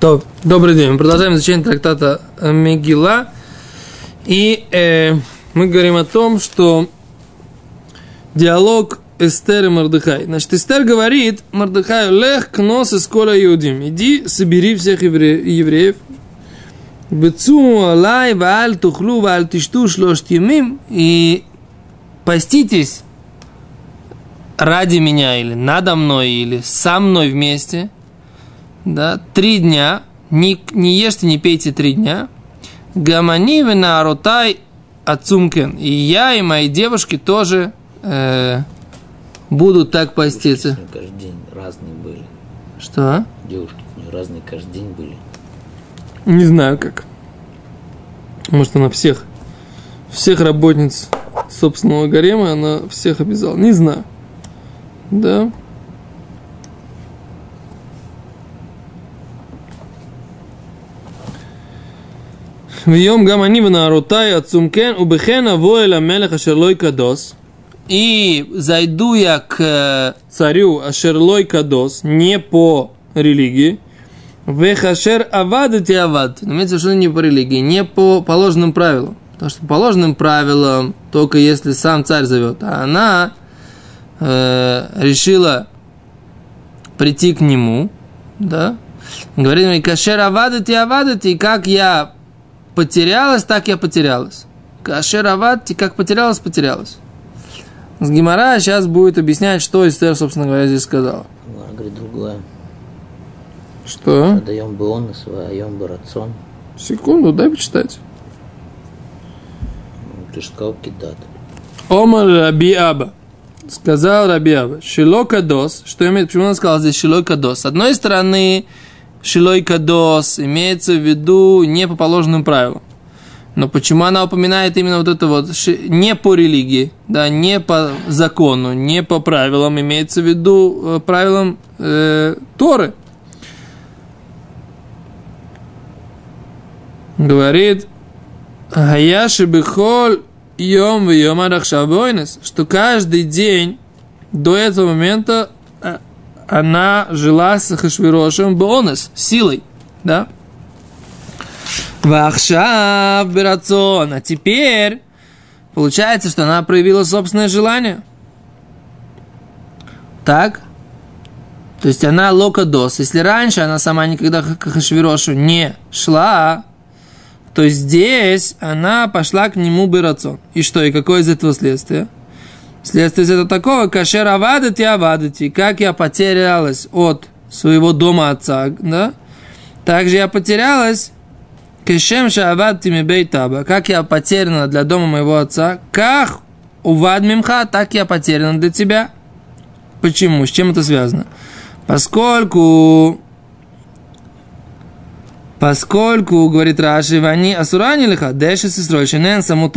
То, добрый день. Мы продолжаем изучение трактата Мегила. И э, мы говорим о том, что диалог Эстер и Мордыхай. Значит, Эстер говорит Мордыхаю, лех кнос из кола иудим. Иди, собери всех евре- евреев. Бецуму алай вааль тухлу вааль тишту шлошт емим. И поститесь ради меня или надо мной или со мной вместе – да, три дня, не, не ешьте, не пейте три дня, гамани арутай ацумкен, и я, и мои девушки тоже э, будут так поститься. Каждый день разные были. Что? Девушки у нее разные каждый день были. Не знаю как. Может, она всех, всех работниц собственного гарема, она всех обязала. Не знаю. Да. Вьем гамани внарутай отцумкен убехена воэля мелеха шерлой кадос. И зайду я к э, царю Ашерлой Кадос, не по религии, Вехашер авадати авад. Имеется в не по религии, не по положенным правилам. Потому что по положенным правилам, только если сам царь зовет, а она э, решила прийти к нему, да, говорит мне, кашер авадати авадати, как я потерялась, так я потерялась. Кашер авадти, как потерялась, потерялась. С Гимара сейчас будет объяснять, что Эстер, собственно говоря, здесь сказала. Она говорит другое. Что? Даем бы он, даем бы рацион. Секунду, дай почитать. Ну, Ты же сказал кидат. Омар Раби Аба. Сказал Раби Аба. Шило Кадос. Что имеет, почему он сказал здесь Шилой Кадос? С одной стороны, Шилой Кадос имеется в виду не по положенным правилам. Но почему она упоминает именно вот это вот, не по религии, да, не по закону, не по правилам, имеется в виду э, правилам э, Торы. Говорит, Гаяши бихоль йом в что каждый день до этого момента она жила с Хашвирошем бонус, силой, да? Вахшав берацон, а теперь получается, что она проявила собственное желание. Так? То есть она локадос. Если раньше она сама никогда к Хашвирошу не шла, то здесь она пошла к нему берацон. И что, и какое из этого следствие? Следствие из этого такого, кашер авадати авадати, как я потерялась от своего дома отца, да? Также я потерялась Кешем шаавадти мибейтаба, как я потеряна для дома моего отца, как увад мимха, так я потеряна для тебя. Почему? С чем это связано? Поскольку Поскольку, говорит Раши, они асурани лиха, дэши сестрой, шинен саму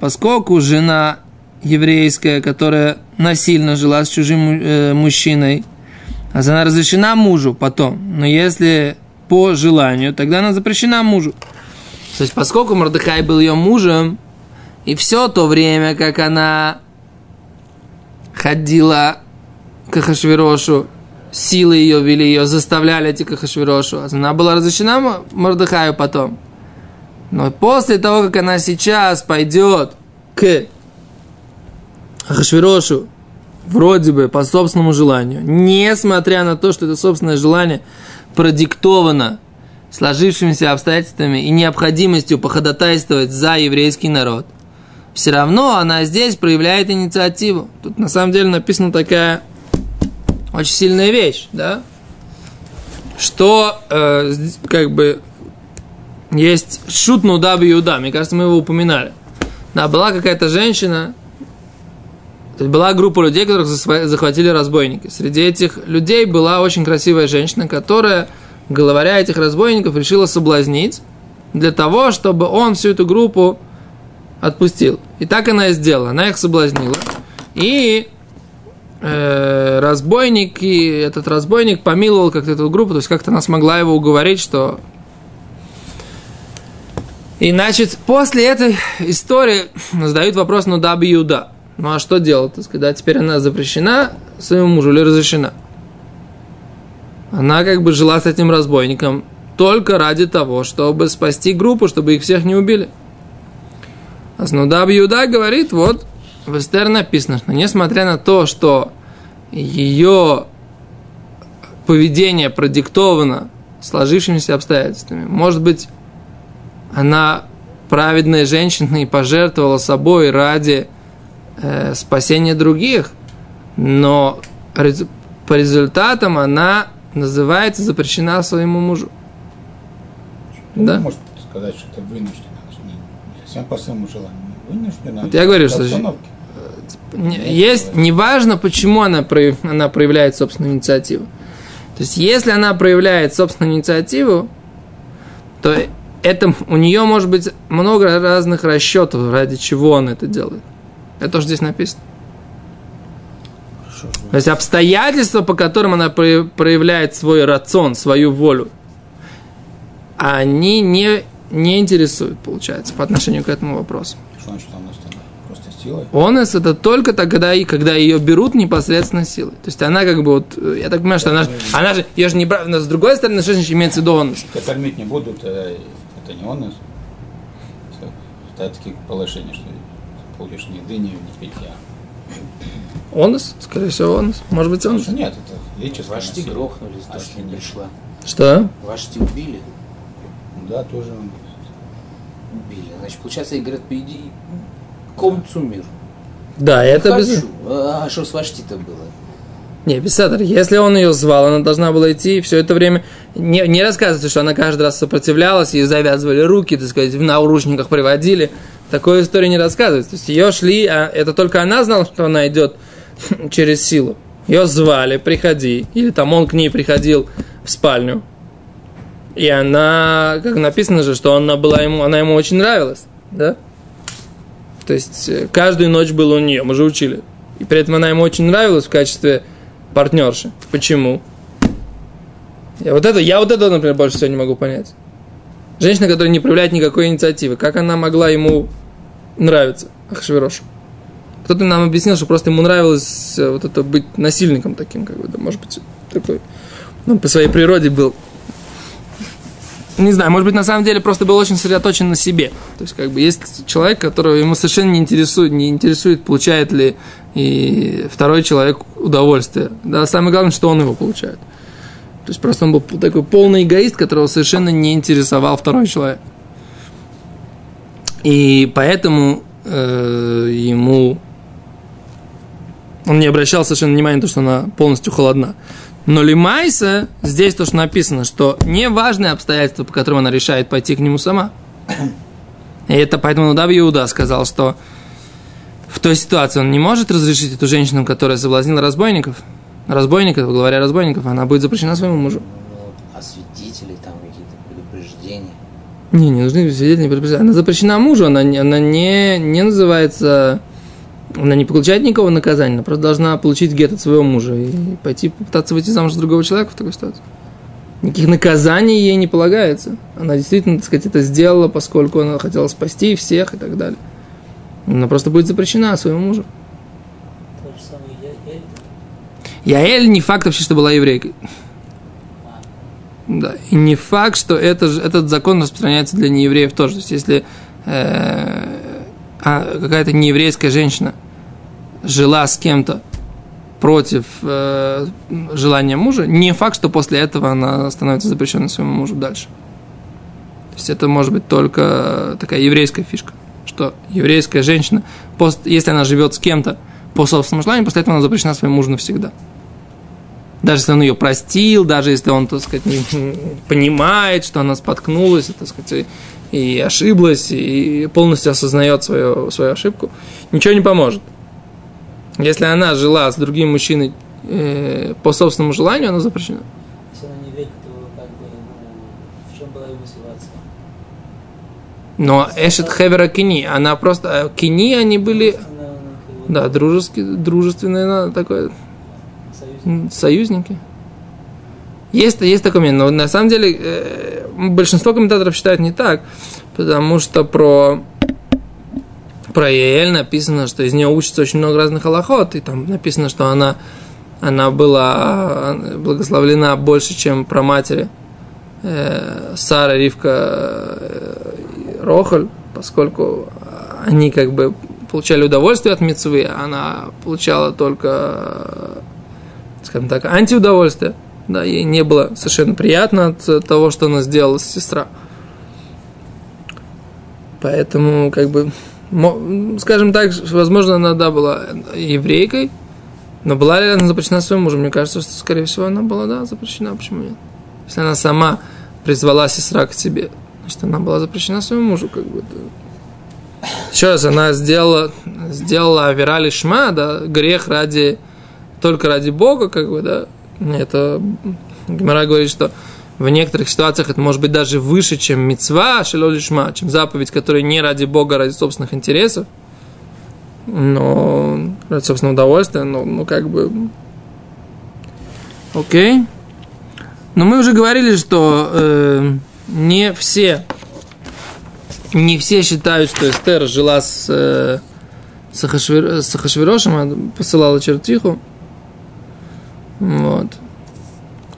поскольку жена еврейская, которая насильно жила с чужим э, мужчиной, а она разрешена мужу потом, но если по желанию, тогда она запрещена мужу. То есть, поскольку Мордыхай был ее мужем, и все то время, как она ходила к Ахашвирошу, силы ее вели, ее заставляли идти к Ахашвирошу, она была разрешена Мордыхаю потом. Но после того, как она сейчас пойдет к Ахашвирошу, вроде бы по собственному желанию, несмотря на то, что это собственное желание продиктовано сложившимися обстоятельствами и необходимостью походатайствовать за еврейский народ, все равно она здесь проявляет инициативу. Тут на самом деле написана такая очень сильная вещь, да? Что э, как бы есть шут нуда Иуда, мне кажется, мы его упоминали. Да, была какая-то женщина, то есть была группа людей, которых захватили разбойники. Среди этих людей была очень красивая женщина, которая, главаря этих разбойников, решила соблазнить для того, чтобы он всю эту группу отпустил. И так она и сделала. Она их соблазнила. И э, и этот разбойник помиловал как-то эту группу, то есть как-то она смогла его уговорить, что... И, значит, после этой истории задают вопрос, ну да, Иуда. Ну а что делать? Когда теперь она запрещена своему мужу или разрешена? Она как бы жила с этим разбойником только ради того, чтобы спасти группу, чтобы их всех не убили. Аснудаб Юда говорит, вот в Эстер написано, что несмотря на то, что ее поведение продиктовано сложившимися обстоятельствами, может быть, она праведная женщина и пожертвовала собой ради э, спасения других, но по результатам она называется запрещена своему мужу. Ну, Да. Может сказать, что это вынуждено. Не, не совсем по своему желанию. Вынуждено. Вот я говорю, что- обстановке. Не- Есть, неважно, почему она, прояв- она проявляет собственную инициативу. То есть, если она проявляет собственную инициативу, то это, у нее может быть много разных расчетов, ради чего она это делает. Это тоже здесь написано. Хорошо. То есть обстоятельства, по которым она про- проявляет свой рацион, свою волю, они не, не интересуют, получается, по отношению к этому вопросу. Что значит он тогда? Просто силой? Онес это только тогда, и когда ее берут непосредственно силой. То есть она как бы вот, э, я так понимаю, что она, же- она же, ее же не брат, но с другой стороны, что значит имеется в виду онес? Кормить не будут, э, это не он. Это, это такие положения, что получишь ни еды, ни, ни питья. Онес? Скорее всего, онес. Может быть, что нет, это физическое Вашти грохнули, А что не пришла. Что? Вашти убили? Да, тоже. Убили. Значит, получается, и говорят, иди комцу мир. Да, это без... Хочу. А что с Вашти-то было? Не, писатор, если он ее звал, она должна была идти и все это время... Не, не рассказывается, что она каждый раз сопротивлялась, ей завязывали руки, так сказать, в наручниках приводили. Такой истории не рассказывается. То есть ее шли, а это только она знала, что она идет через силу. Ее звали, приходи. Или там он к ней приходил в спальню. И она, как написано же, что она была ему, она ему очень нравилась, да? То есть э, каждую ночь была у нее, мы же учили. И при этом она ему очень нравилась в качестве партнерши. Почему? Я вот это, я вот это, например, больше всего не могу понять. Женщина, которая не проявляет никакой инициативы, как она могла ему нравиться, Ахшвирошу? Кто-то нам объяснил, что просто ему нравилось э, вот это быть насильником таким, как бы, да, может быть, такой, ну, по своей природе был. Не знаю, может быть, на самом деле просто был очень сосредоточен на себе. То есть, как бы, есть человек, которого ему совершенно не интересует, не интересует, получает ли и второй человек удовольствие. Да, самое главное, что он его получает. То есть, просто он был такой полный эгоист, которого совершенно не интересовал второй человек. И поэтому э, ему он не обращал совершенно внимания на то, что она полностью холодна. Но Лимайса, здесь то, что написано, что не важные обстоятельства, по которым она решает пойти к нему сама. И это поэтому Нудав Иуда сказал, что в той ситуации он не может разрешить эту женщину, которая соблазнила разбойников, разбойников, говоря разбойников, она будет запрещена своему мужу. А свидетели там какие-то предупреждения. Не, не нужны свидетели, не предупреждения. Она запрещена мужу, она, не- она не, не называется... Она не получает никакого наказания, она просто должна получить гет от своего мужа и пойти попытаться выйти замуж за другого человека в такой ситуации. Никаких наказаний ей не полагается. Она действительно, так сказать, это сделала, поскольку она хотела спасти всех и так далее. Она просто будет запрещена своему мужу. То же самое я, Эль. Яэль не факт вообще, что была еврейкой. Да, и не факт, что это, этот закон распространяется для неевреев тоже. То есть, если э, а какая-то нееврейская женщина жила с кем-то против э, желания мужа, не факт, что после этого она становится запрещенной своему мужу дальше. То есть это может быть только такая еврейская фишка, что еврейская женщина, если она живет с кем-то по собственному желанию, после этого она запрещена своему мужу навсегда. Даже если он ее простил, даже если он, так сказать, не- понимает, что она споткнулась, так сказать, и, ошиблась, и полностью осознает свою, свою ошибку, ничего не поможет. Если она жила с другим мужчиной э, по собственному желанию, она запрещена. Если она не верит, то как бы, ну, в чем была его мотивация? Но Эшет Хевера Кини, она просто... э, Кини они были, да, дружеские, дружественные, такое, союзники. Есть, есть такой момент, но на самом деле э, большинство комментаторов считают не так, потому что про про Яэль написано, что из нее учится очень много разных аллахот, и там написано, что она, она была благословлена больше, чем про матери э, Сара, Ривка, э, Рохаль, поскольку они как бы получали удовольствие от мецвы, а она получала только, скажем так, антиудовольствие. Да, ей не было совершенно приятно от того, что она сделала сестра. Поэтому, как бы, скажем так, возможно, она да, была еврейкой, но была ли она запрещена своим мужем? Мне кажется, что, скорее всего, она была, да, запрещена. Почему нет? Если она сама призвала сестра к себе, значит, она была запрещена своему мужу, как бы. Да. Еще раз, она сделала, сделала авирали шма, да, грех ради, только ради Бога, как бы, да. Это, Гимара говорит, что в некоторых ситуациях это может быть даже выше, чем мецва шелолишма, чем заповедь, которая не ради Бога, а ради собственных интересов но ради собственного удовольствия, но ну как бы... Окей. Но мы уже говорили, что э, не все, не все считают, что Эстер жила с, э, с, Ахашвир, с Ахашвирошем, а посылала чертиху. Вот.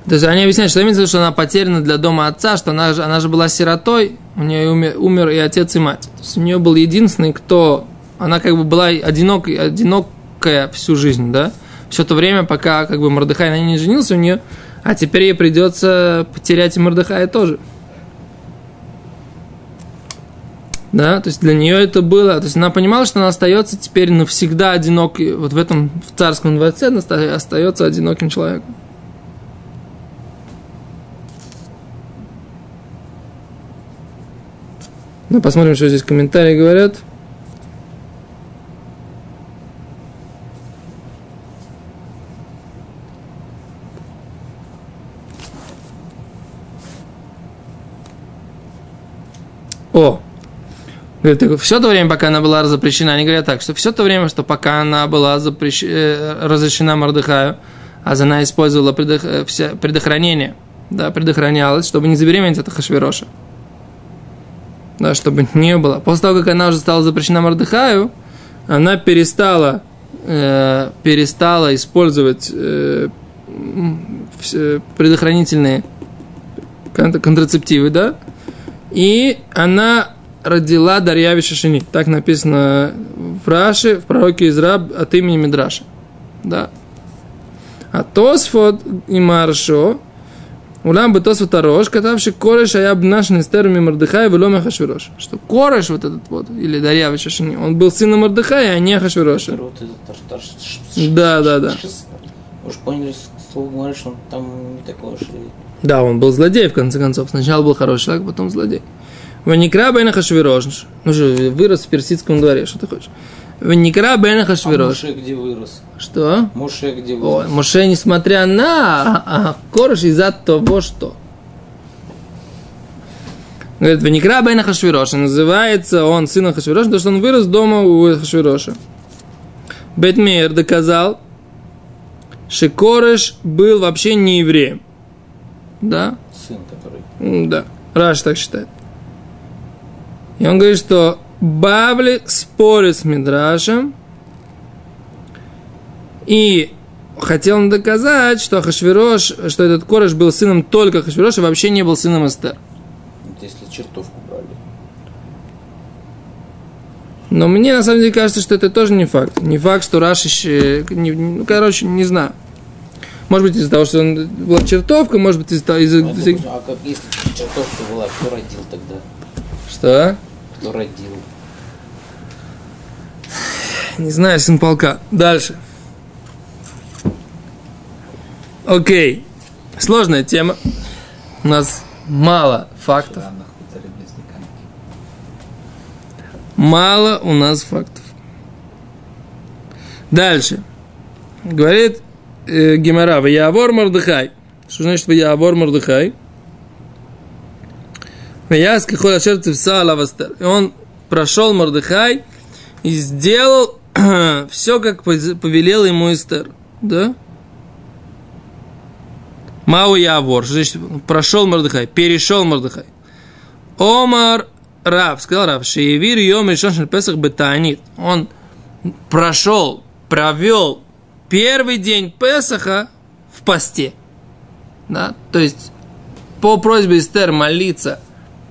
То есть они объясняют, что имеется в виду, что она потеряна для дома отца, что она, она же была сиротой, у нее умер, умер и отец, и мать. То есть у нее был единственный, кто она как бы была одинок, одинокая всю жизнь, да, все то время, пока как бы Мордыхай на ней не женился у нее, а теперь ей придется потерять и Мордыхая тоже. Да, то есть для нее это было, то есть она понимала, что она остается теперь навсегда одинокой, вот в этом в царском дворце она остается одиноким человеком. Ну, посмотрим, что здесь комментарии говорят. О, Говорит, все то время, пока она была запрещена, они говорят так, что все то время, что пока она была запрещ... Э, разрешена Мордыхаю, а она использовала предох... Э, все... предохранение, да, предохранялась, чтобы не забеременеть от Хашвироша. Да, чтобы не было. После того, как она уже стала запрещена Мордыхаю, она перестала, э, перестала использовать э, предохранительные контрацептивы, да, и она родила Дарьяви Шашини. Так написано в Раше, в пророке Израб от имени Мидраша. Да. А Тосфот и Маршо, Улам бы Тосфот Арош, катавший Кореш, а я бы наш Нестерами Мордыхай, Веломе Хашвирош. Что Кореш вот этот вот, или Дарьяви Шашини, он был сыном Мордыхая, а не Хашвироша. Да, да, да. Уж поняли, слово говоришь, он там не такой уж да, он был злодей, в конце концов. Сначала был хороший человек, потом злодей. Ваникра Бен Хашвирош. Ну же, вырос в персидском дворе, что ты хочешь? Ваникра Бен Хашвирош. А Моше где вырос? Что? Моше где вырос? О, Моше, несмотря на а, корж из-за того, что. Говорит, Ваникра Бен Хашвироша. Называется он сыном Хашвироша, потому что он вырос дома у Хашвироша. Бетмейер доказал, что Кореш был вообще не евреем. Да? Сын, который. Да. Раш так считает. И он говорит, что Бавли спорит с Мидрашем, и хотел он доказать, что Хашвирош, что этот Кореш был сыном только Хашвироша, вообще не был сыном Эстер. Если чертовку брали. Но мне на самом деле кажется, что это тоже не факт. Не факт, что Раш еще... Не, ну, короче, не знаю. Может быть, из-за того, что он была чертовка, может быть, из-за... Из а, из а как если чертовка была, кто родил тогда? Что? Кто родил? Не знаю, сын полка. Дальше. Окей. Сложная тема. У нас мало фактов. Мало у нас фактов. Дальше. Говорит э, Гимара, Ваявор Мордыхай. Что значит Ваявор Мордыхай? И он прошел Мордыхай и сделал все, как повелел ему Эстер. Да? Мау Явор, значит, прошел Мордыхай, перешел Мордыхай. Омар Рав, сказал Рав, Шеевир Йом Решон Песах Бетанит. Он прошел, провел первый день Песаха в посте. Да? То есть по просьбе Эстер молиться,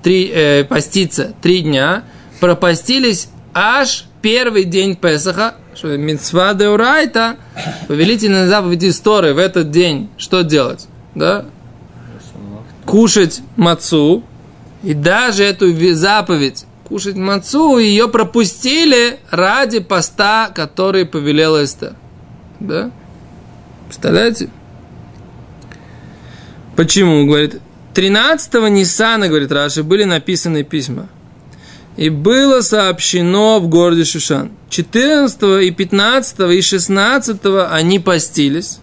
три, э, поститься три дня, пропастились аж первый день Песаха, что митцва деурайта, повелительная заповедь истории в этот день, что делать? Да? Кушать мацу, и даже эту заповедь кушать мацу, ее пропустили ради поста, который повелела Эстер. Да? Представляете? Почему? Говорит, 13-го Ниссана, говорит Раши, были написаны письма. И было сообщено в городе Шушан. 14 и 15 и 16 они постились.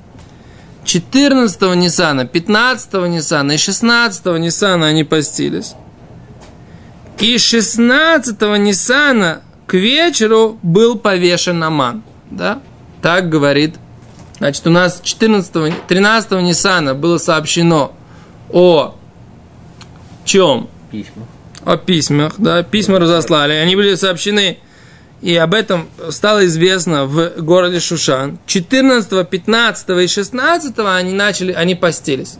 14 Ниссана, 15 Ниссана и 16 Ниссана они постились. И 16 Ниссана к вечеру был повешен Аман. Да? Так говорит. Значит, у нас 14, 13 Ниссана было сообщено о чем? Письма. О письмах, да, письма разослали. Они были сообщены, и об этом стало известно в городе Шушан. 14, 15 и 16 они начали, они постились.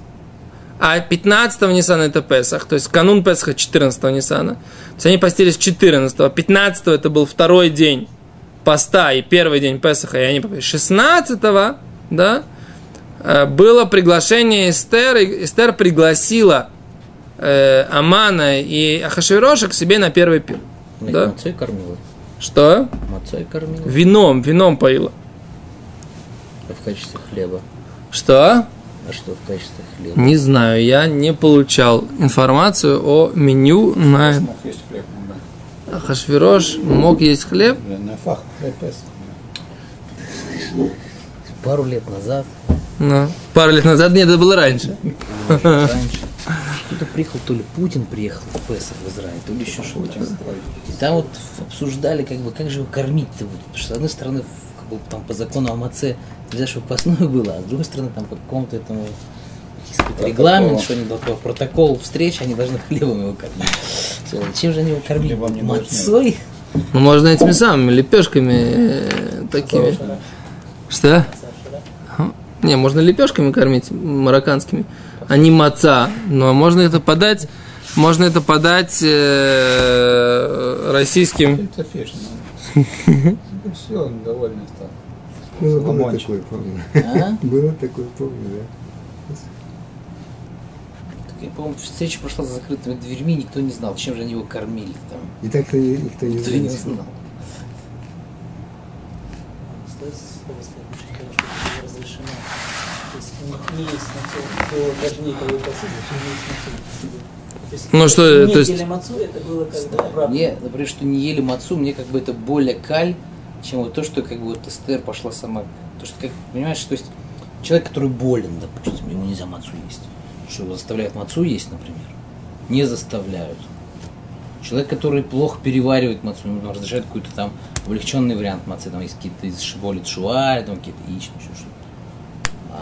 А 15 Ниссана это Песах, то есть канун Песаха 14 Ниссана. То есть они постились 14 15 это был второй день поста и первый день Песаха, и они постились 16 да, э, было приглашение Эстер, и Эстер пригласила э, Амана и Ахашвироша к себе на первый пир. Их Да. Мацой кормила. Что? Мацой кормила. Вином, вином поила. А в качестве хлеба. Что? А что в качестве хлеба? Не знаю, я не получал информацию о меню на Мог есть хлеб, ну да. Ахашвирош. Мог есть хлеб? На фах. Пару лет назад, Ну, пару лет назад, нет, это было раньше. раньше, кто-то приехал, то ли Путин приехал в Песах в Израиль, то ли еще что-то. И там вот обсуждали, как бы, как же его кормить-то. Вот, потому что, с одной стороны, как бы, там по закону АМАЦ нельзя, чтобы постное было, а с другой стороны, там по какому-то этому Протокол. регламент, что они должны, протокол встречи, они должны хлебом его кормить. Всё, Чем же они его кормить? Хлебом не должны. Мацой? Ну, можно этими самыми лепешками э, такими. Что? Не, можно лепешками кормить марокканскими, а не маца. Но можно это подать, можно это подать э, российским. Ну. Все, он довольный стал. Было, такое, помню. А? Было такое, помню, да. Так, я, по-моему, встреча прошла за закрытыми дверьми, никто не знал, чем же они его кормили там. И так никто не, никто не Никто не знал. знал. Что это разрешено. Не есть мацу, то даже не есть Ну, что, не то есть- ели мацу, это было когда обратно. Мне, например, что не ели мацу, мне как бы это более каль, чем вот то, что как бы вот Эстер пошла сама. То, что, как, понимаешь, то есть человек, который болен, допустим, ему нельзя мацу есть. Что его заставляют мацу есть, например? Не заставляют. Человек, который плохо переваривает мацу, ему разрешают какой-то там облегченный вариант мацы, там есть какие-то из шиболит шуаль, там какие-то яичные, еще что-то.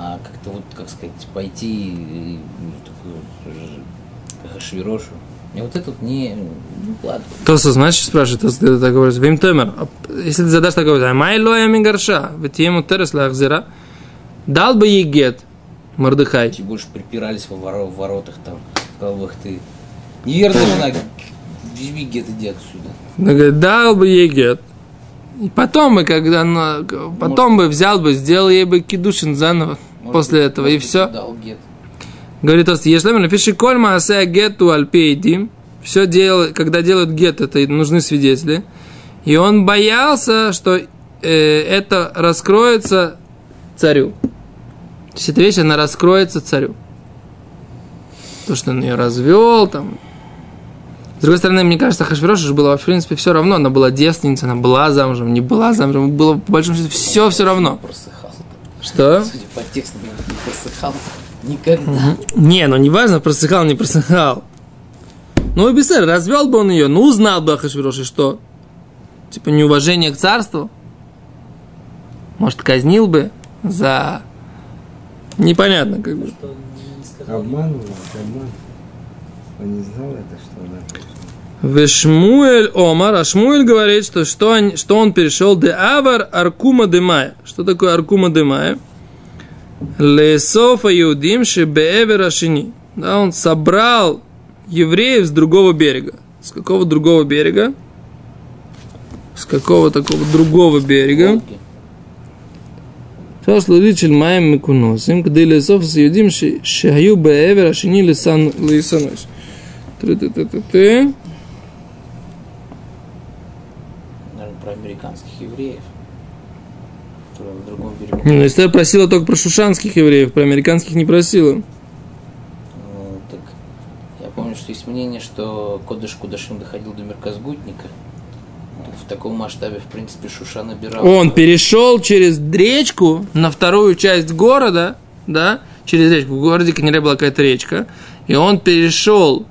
А как-то вот, как сказать, пойти и, ну, такую ж- швирошу. Мне вот этот не, ну ладно. Тоса, знаешь, спрашивает, Тоса, ты так говоришь, Вим Темер, а если ты задашь такой вопрос, «Май лоя мигарша, ведь ему терес лахзира, дал бы ей гет, Мордыхай. Эти больше припирались во воро- в воротах там, сказал бы, «Ах ты, неверная жена, возьми где-то иди отсюда. Он говорит, дал бы ей гет. И потом бы, когда она, потом бы взял бы, сделал ей бы кидушин заново Может после быть, этого, и все. Говорит Тост, если мы напиши коль маасе гету альпейдим, все дело, когда делают гет, это нужны свидетели. И он боялся, что э, это раскроется царю. То есть эта вещь, она раскроется царю. То, что он ее развел, там. С другой стороны, мне кажется, Хашвирош уже было, в принципе, все равно. Она была девственницей, она была замужем, не была замужем. Было, по большому счету, все все равно. Просыхал. Что? Судя по тексту, не просыхал никогда. Не, ну неважно, просыхал, не просыхал. Ну, и Бесер, развел бы он ее, ну, узнал бы Ахашвирош, и что? Типа неуважение к царству? Может, казнил бы за... Непонятно, как бы. Не. Обманывал, обман. Он не знал это, что она. Вешмуэль Омар, а Шмуэль говорит, что, что, он, что он перешел де Авар Аркума Демая. Что такое Аркума Демая? Лесофа Иудим Шебеэвер Ашини. Да, он собрал евреев с другого берега. С какого другого берега? С какого такого другого берега? Сейчас ловит маем Микуносим, когда Лесофа с Иудим Шею Беэвер Ашини Лисанус. Ты-ты-ты-ты-ты. Американских евреев. Которые на другом берегу. Ну, Эстер просила только про шушанских евреев, про американских не просила. Ну, так я помню, что есть мнение, что Кодыш Кудашим доходил до Мерказгутника. В таком масштабе, в принципе, Шуша набирал. Он перешел через речку на вторую часть города, да, через речку. В городе Канере была какая-то речка, и он перешел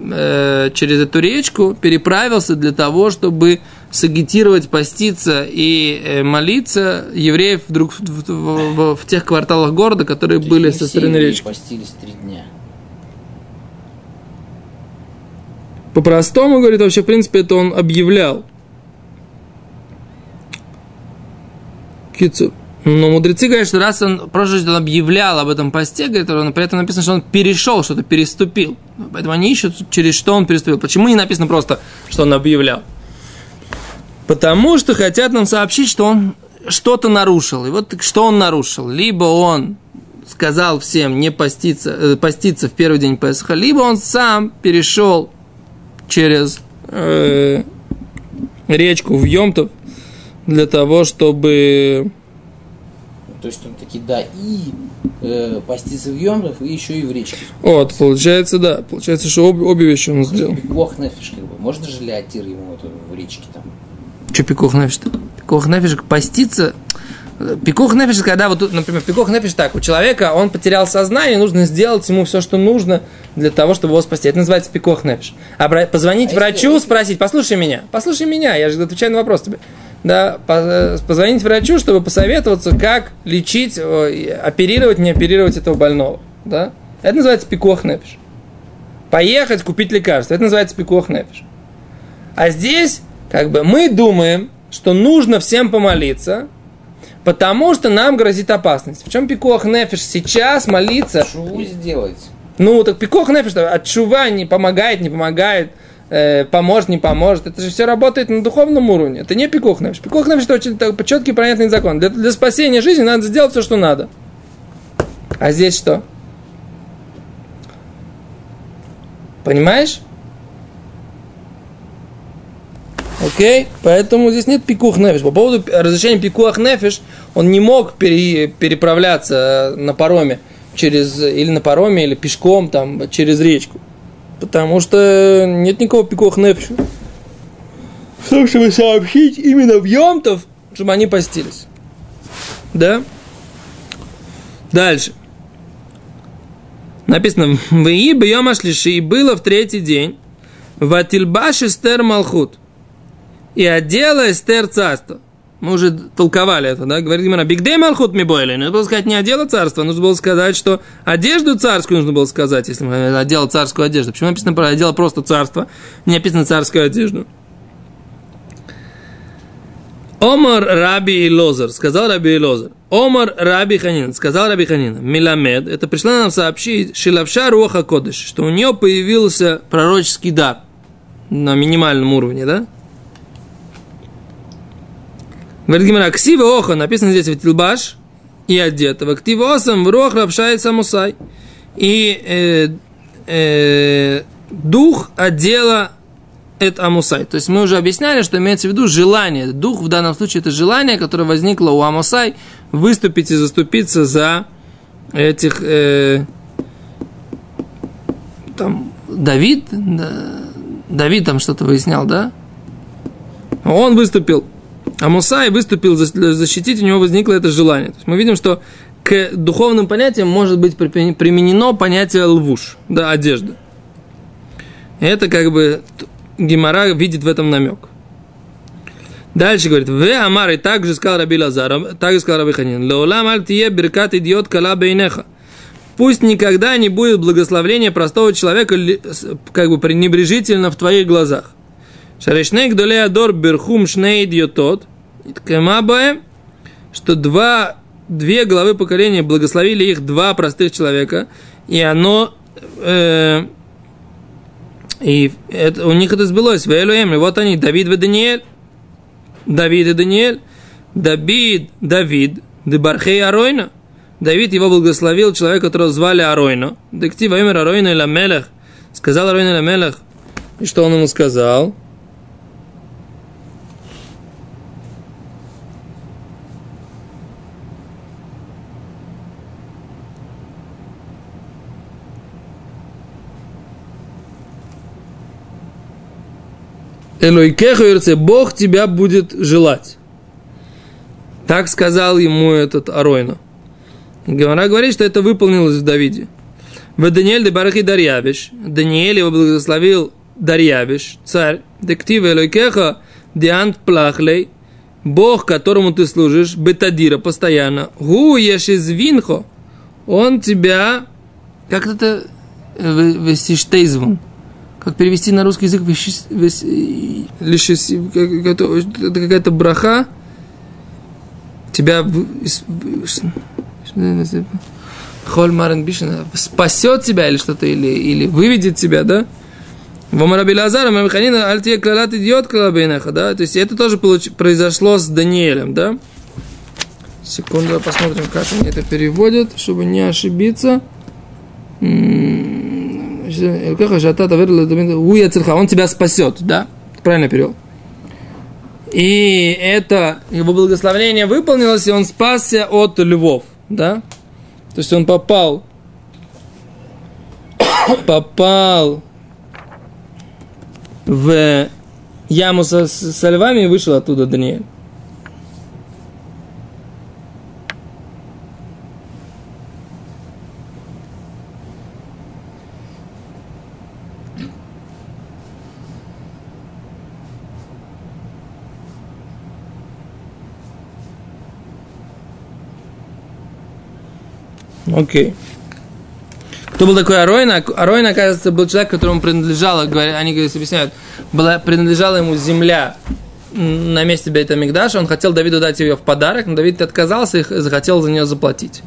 э, через эту речку, переправился для того, чтобы сагитировать, поститься и э, молиться евреев вдруг в, в- в- в тех кварталах города, которые То есть были со стороны речки. постились три дня. По-простому, говорит, вообще, в принципе, это он объявлял. Кицу. Но мудрецы говорят, что раз он прошлый раз он объявлял об этом посте, говорит, он, при этом написано, что он перешел, что-то переступил. Поэтому они ищут, через что он переступил. Почему не написано просто, что он объявлял? Потому что хотят нам сообщить, что он что-то нарушил. И вот что он нарушил. Либо он сказал всем не поститься, э, поститься в первый день Песха, либо он сам перешел через э, речку в Йомтов для того, чтобы... То есть он таки, да, и э, поститься в Йомтов, и еще и в речке. Вот, получается, да, получается, что обе, обе вещи он сделал. Как бы. Можно же ли Атир ему это в речке там? Что пикох нефиш-то? Пикох нефиш поститься... Пикох нефиш, когда вот, например, пикох нефиш так, у человека, он потерял сознание, нужно сделать ему все, что нужно для того, чтобы его спасти. Это называется пикох нефиш. Обра- Позвонить А врачу, если- спросить, послушай меня, послушай меня, я же отвечаю на вопрос тебе. Да, э, позвонить врачу, чтобы посоветоваться, как лечить, оперировать, не оперировать этого больного. Да? Это называется пикох нефиш. Поехать, купить лекарство. Это называется пикох нефиш. А здесь, как бы, мы думаем, что нужно всем помолиться, потому что нам грозит опасность. В чем пикох нефиш сейчас молиться? Шуву сделать. Ну, так пикох нефиш, от чува не помогает, не помогает, э, поможет, не поможет. Это же все работает на духовном уровне. Это не пикох нефиш. Пикох нефиш это очень так, четкий понятный закон. Для, для спасения жизни надо сделать все, что надо. А здесь что? Понимаешь? Окей? Поэтому здесь нет пикух нефиш. По поводу разрешения пикух нефиш, он не мог пере- переправляться на пароме через, или на пароме, или пешком там, через речку. Потому что нет никакого пикух нефиша. В том, чтобы сообщить именно в Йомтов, чтобы они постились. Да? Дальше. Написано, в Йома Шлиши и было в третий день, в Атильбаш Эстер Малхут, и одела Эстер царство. Мы уже толковали это, да? Говорит Гимара, Бигдей Малхут ми бойли. Нужно было сказать не одела царство, нужно было сказать, что одежду царскую нужно было сказать, если мы одела царскую одежду. Почему написано про одела просто царство, не написано царскую одежду? Омар Раби Лозер, сказал Раби Лозер. Омар Раби Ханин, сказал Раби Ханин. Миламед, это пришла нам сообщить Шилавша Руаха Кодыш, что у нее появился пророческий дар на минимальном уровне, да? Говорит Гимара, Ксива Оха, написано здесь в Тилбаш, и одетого. Ктива Осам в Руах Рапшай Самусай. И э, э, дух отдела это Амусай. То есть мы уже объясняли, что имеется в виду желание. Дух в данном случае это желание, которое возникло у Амусай выступить и заступиться за этих э, там Давид, да, Давид там что-то выяснял, да? Он выступил, а Мусай выступил за- защитить, у него возникло это желание. То есть мы видим, что к духовным понятиям может быть применено понятие лвуш, да, одежда. И это как бы Гимара видит в этом намек. Дальше говорит, в Амар, и так же сказал Раби Лазар, так же сказал Раби Ханин, Леолам аль тие беркат идиот кала бейнеха. Пусть никогда не будет благословения простого человека как бы пренебрежительно в твоих глазах. Шарешней гдолей адор берхум шней идиотот. Кемабаем, что два, две главы поколения благословили их два простых человека, и оно э, и это, у них это сбылось. Вэлюэм, вот они, Давид и Даниэль. Давид и Даниэль. Давид, Давид, Дебархей Аройна. Давид его благословил, человек, которого звали Аройна. Дектива имя Аройна или Мелех. Сказал Аройна или Мелех. И что он ему сказал? Элойкеха Ирце, Бог тебя будет желать. Так сказал ему этот Аройна. Гамара говорит, что это выполнилось в Давиде. В Даниэль де Барахи Дарьявиш. Даниэль его благословил Дарьявиш, царь. Дектива Элойкеха Диант Плахлей. Бог, которому ты служишь, Бетадира, постоянно. Гу Ешизвинхо. Он тебя... Как это? Весиштейзвун. Как перевести на русский язык? Это какая-то браха. Тебя Холь Марен Бишин спасет тебя или что-то, или, или выведет тебя, да? Вамарабилазар, Мамиханина, Альтия Клалат идиот Клалабейнаха, да? То есть это тоже произошло с Даниэлем, да? Секунду, посмотрим, как они это переводят, чтобы не ошибиться. Он тебя спасет, да? Правильно перевел. И это его благословение выполнилось, и он спасся от львов, да? То есть он попал, попал в яму со, со львами и вышел оттуда Даниэль. Окей. Кто был такой Аройна? Аройна, оказывается, был человек, которому принадлежала, говорят, они говорят, объясняют, была, принадлежала ему земля на месте Бейта Мигдаша. Он хотел Давиду дать ее в подарок, но Давид отказался и захотел за нее заплатить.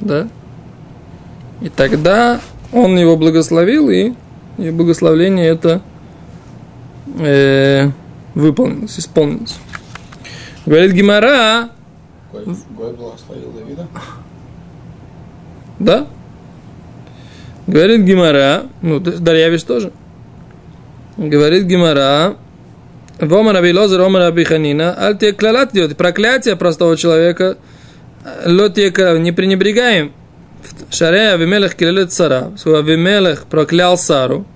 Да? И тогда он его благословил, и, и благословление это э, выполнилось, исполнилось. Говорит Гимара. Гой благословил Давида? Да? Говорит Гимара, ну, Дарьявиш тоже. Говорит Гимара, Вомар Абилозер, Омар Абиханина, аль те клалат идет, проклятие простого человека, лот не пренебрегаем. Шаре Авимелех килелет цара, Авимелех проклял Сару,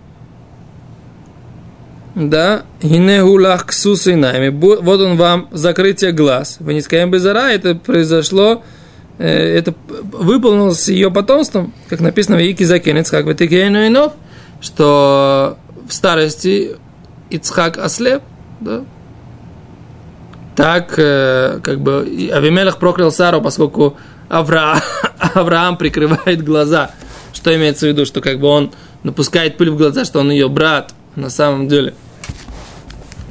да, гинегу лах ксусинами, вот он вам закрытие глаз. Вы не скажем безара, это произошло Э, это выполнилось ее потомством, как написано в Ики Закенец, как в Инов, что в старости Ицхак ослеп, да? Так, э, как бы, Авимелах проклял Сару, поскольку Авра... Авраам прикрывает глаза. Что имеется в виду? Что как бы он напускает пыль в глаза, что он ее брат на самом деле.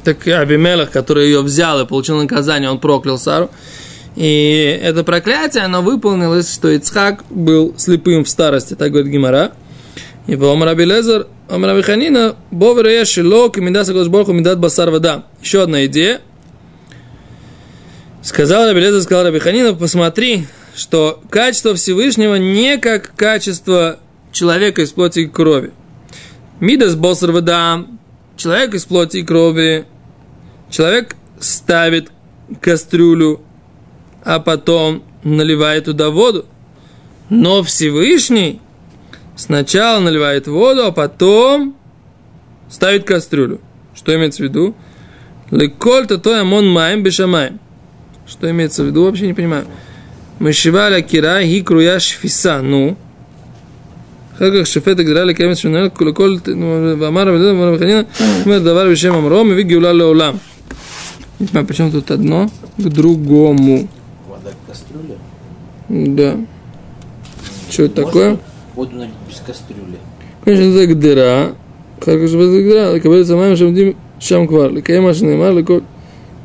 Так Авимелах, который ее взял и получил наказание, он проклял Сару. И это проклятие, оно выполнилось, что Ицхак был слепым в старости, так говорит Гимара. И по Омар Лезер, Омар Абиханина, Бовер Шило, Камидаса Госборху, Мидат Басар Вода. Еще одна идея. Сказал Рабелезер, сказал Рабиханина, посмотри, что качество Всевышнего не как качество человека из плоти и крови. Мидас Босар Вода, человек из плоти и крови, человек ставит кастрюлю а потом наливает туда воду. Но Всевышний сначала наливает воду, а потом ставит кастрюлю. Что имеется в виду? Леколь то амон маем бешамаем. Что имеется в виду, вообще не понимаю. Мышиваля кира ги круя шфиса. Ну, אחר כך שופט הגדרה לקיים את שמונה לכל, ואמר רבי דוד אמר בחנינה, אומר דבר בשם אמרו, מביא גאולה לעולם. Причем тут одно к другому. как кастрюля? Да. Что это такое? Воду налить без кастрюли. Конечно, это гдера. Как же без гдера? Кабель самаем шамдим шам квар. А Лекаем ашнемар кот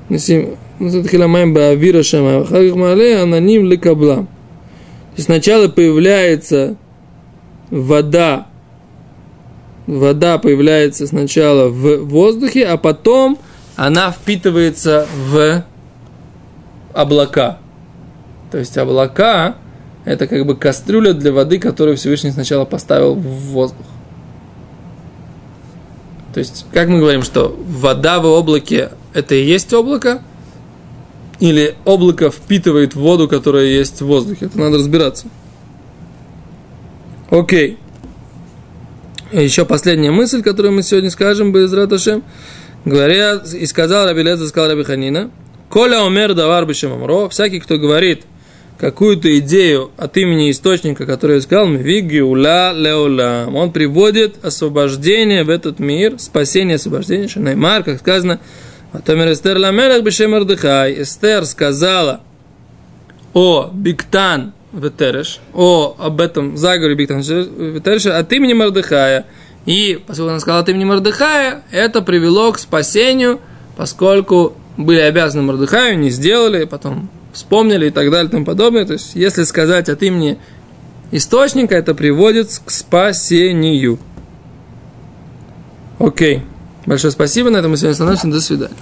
Несим. Ну, это тхила маем баавира шамаем. А. Хагах мале ананим лекаблам. Сначала появляется вода вода появляется сначала в воздухе, а потом она впитывается в облака. То есть облака – это как бы кастрюля для воды, которую Всевышний сначала поставил в воздух. То есть, как мы говорим, что вода в облаке – это и есть облако, или облако впитывает воду, которая есть в воздухе. Это надо разбираться. Окей. Еще последняя мысль, которую мы сегодня скажем, без Раташем. Говорят, и сказал Раби Леза, сказал Раби Ханина, Коля умер давар бешемамро, всякий, кто говорит какую-то идею от имени источника, который сказал, мвиги ула леулам, он приводит освобождение в этот мир, спасение, освобождение, Шанаймар, как сказано, Атомер Эстер Ламелах Бешем Ардыхай. Эстер сказала о Биктан Ветереш, о об этом заговоре Биктан Ветереша от имени Мардыхая. И, поскольку она сказала от имени Мардыхая, это привело к спасению, поскольку были обязаны Мардыхаю, не сделали, потом вспомнили и так далее и тому подобное. То есть, если сказать от имени источника, это приводит к спасению. Окей. Большое спасибо. На этом мы сегодня остановимся. До свидания.